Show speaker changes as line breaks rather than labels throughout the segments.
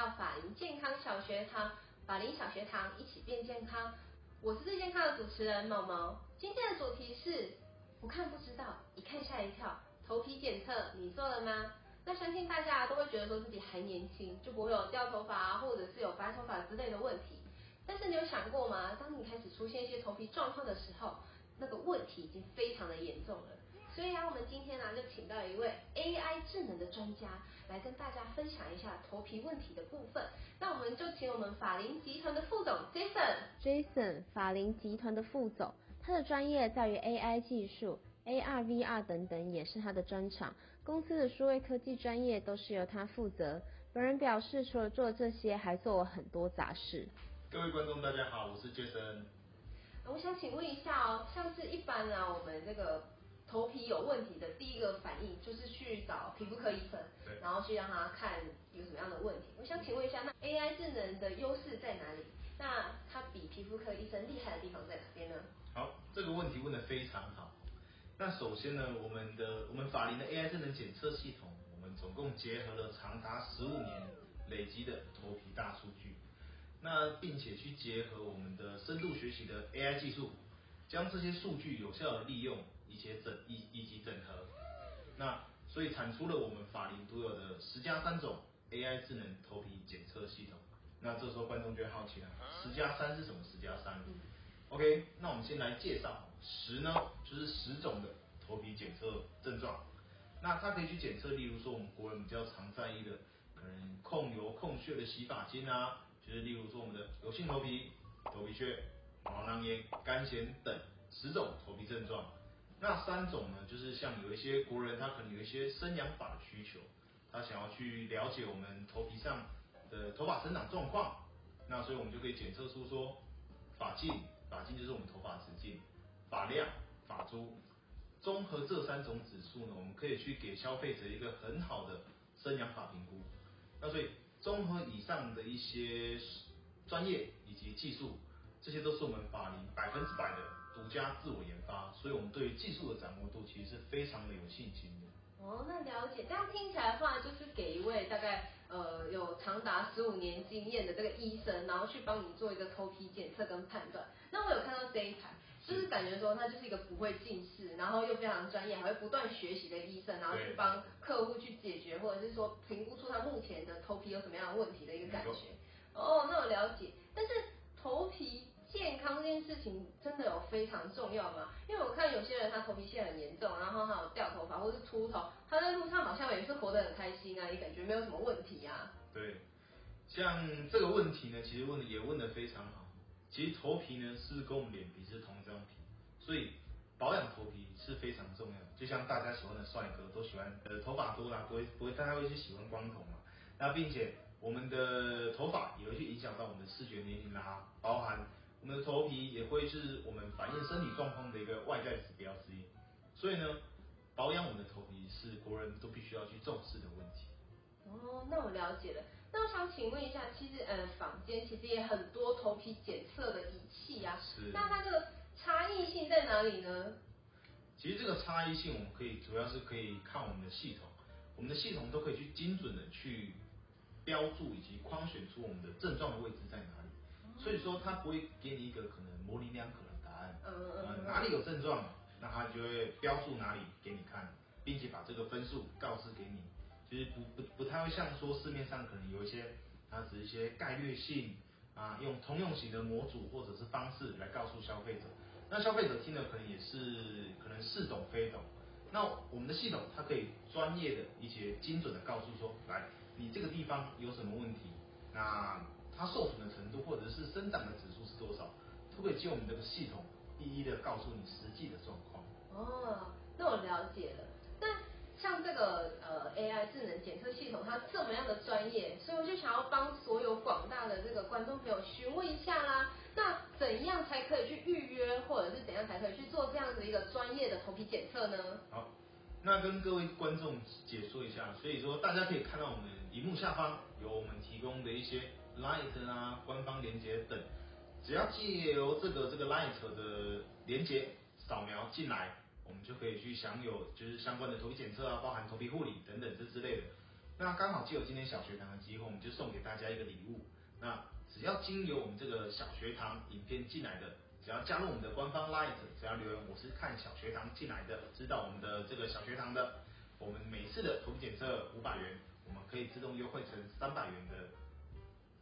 到法林健康小学堂，法林小学堂一起变健康。我是最健康的主持人毛毛。今天的主题是不看不知道，一看吓一跳。头皮检测你做了吗？那相信大家都会觉得说自己还年轻，就不会有掉头发，或者是有白头发之类的问题。但是你有想过吗？当你开始出现一些头皮状况的时候，那个问题已经非常的严重了。所以啊，我们今天呢就请到一位 AI 智能的专家来跟大家分享一下头皮问题的部分。那我们就请我们法林集团的副总 Jason。
Jason，法林集团的副总，他的专业在于 AI 技术、AR、VR 等等，也是他的专长。公司的数位科技专业都是由他负责。本人表示，除了做这些，还做了很多杂事。
各位观众，大家好，我是 Jason。
我想请问一下哦，像是一般啊，我们这个。头皮有问题的第一个反应就是去找皮肤科医生，然后去让他看有什么样的问题。我想请问一下，那 AI 智能的优势在哪里？那它比皮肤科医生厉害的地方在哪边呢？
好，这个问题问得非常好。那首先呢，我们的我们法林的 AI 智能检测系统，我们总共结合了长达十五年累积的头皮大数据，那并且去结合我们的深度学习的 AI 技术。将这些数据有效的利用，以及整以以及整合，那所以产出了我们法林独有的十加三种 AI 智能头皮检测系统。那这时候观众就会好奇了，十加三是什么？十加三？OK，那我们先来介绍十呢，就是十种的头皮检测症状。那它可以去检测，例如说我们国人比较常在意的，可能控油控屑的洗发精啊，就是例如说我们的油性头皮、头皮屑。毛囊炎、干癣等十种头皮症状，那三种呢，就是像有一些国人他可能有一些生养发的需求，他想要去了解我们头皮上的头发生长状况，那所以我们就可以检测出说发径，发径就是我们头发直径，发量、发珠，综合这三种指数呢，我们可以去给消费者一个很好的生养发评估。那所以综合以上的一些专业以及技术。这些都是我们法林百分之百的独家自我研发，所以我们对于技术的掌握度其实是非常的有信心的。
哦，那了解，这样听起来的话，就是给一位大概呃有长达十五年经验的这个医生，然后去帮你做一个头皮检测跟判断。那我有看到这一台，就是感觉说他就是一个不会近视，然后又非常专业，还会不断学习的医生，然后去帮客户去解决，或者是说评估出他目前的头皮有什么样的问题的一个感觉。哦，那我了解，但是。头皮健康这件事情真的有非常重要吗？因为我看有些人他头皮屑很严重，然后还有掉头发或是秃头，他在路上好像也是活得很开心啊，也感觉没有什么问题啊。
对，像这个问题呢，其实问的也问的非常好。其实头皮呢是跟我们脸皮是同一张皮，所以保养头皮是非常重要。就像大家喜欢的帅哥都喜欢呃头发多啦，不会不会大家会去喜欢光头嘛。那并且。我们的头发也会去影响到我们的视觉年龄啦，包含我们的头皮也会是我们反映身体状况的一个外在指标之一。所以呢，保养我们的头皮是国人都必须要去重视的问题。
哦，那我了解了。那我想请问一下，其实呃，坊间其实也很多头皮检测的仪器啊，
是。
那它这个差异性在哪里呢？
其实这个差异性，我们可以主要是可以看我们的系统，我们的系统都可以去精准的去。标注以及框选出我们的症状的位置在哪里，所以说它不会给你一个可能模棱两可的答案。嗯哪里有症状，那它就会标注哪里给你看，并且把这个分数告知给你。其实不不不太会像说市面上可能有一些，它只是一些概率性啊，用通用型的模组或者是方式来告诉消费者，那消费者听了可能也是可能似懂非懂。那我们的系统它可以专业的一些精准的告诉说，来。你这个地方有什么问题？那它受损的程度或者是生长的指数是多少？都可以借我们这个系统一一的告诉你实际的状况。
哦，那我了解了。那像这个呃 AI 智能检测系统，它这么样的专业，所以我就想要帮所有广大的这个观众朋友询问一下啦。那怎样才可以去预约，或者是怎样才可以去做这样子一个专业的头皮检测呢？
好。那跟各位观众解说一下，所以说大家可以看到我们荧幕下方有我们提供的一些 Light 啊官方连接等，只要借由这个这个 Light 的连接扫描进来，我们就可以去享有就是相关的头皮检测啊，包含头皮护理等等这之类的。那刚好借有今天小学堂的机会，我们就送给大家一个礼物。那只要经由我们这个小学堂影片进来的，只要加入我们的官方 Light，只要留言我是看小学堂进来的，知道我们的这个小学堂的，我们每次的头皮检测五百元，我们可以自动优惠成三百元的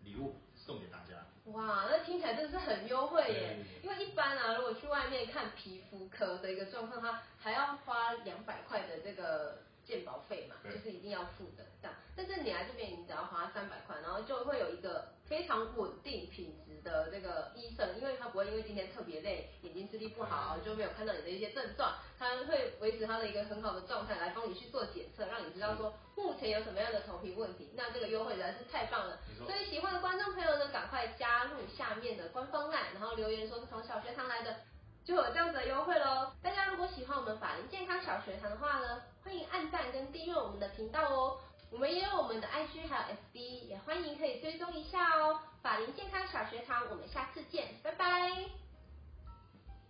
礼物送给大家。
哇，那听起来真的是很优惠耶！因为一般啊，如果去外面看皮肤科的一个状况，它还要花两百块的这个健保费嘛，就是一定要付的这样。但是你来这边，你只要花三百块，然后就会有一个非常稳定品质的这个医生，因为他不会因为今天特别累，眼睛视力不好，就没有看到你的一些症状，他会维持他的一个很好的状态来帮你去做检测，让你知道说目前有什么样的头皮问题。那这个优惠实在是太棒了所以喜欢的观众朋友呢，赶快加入下面的官方案，然后留言说是从小学堂来的，就有这样子的优惠喽。大家如果喜欢我们法林健康小学堂的话呢，欢迎按赞跟订阅我们的频道哦。我们也有我们的 IG 还有 FB，也欢迎可以追踪一下哦。法林健康小学堂，我们下次见，拜拜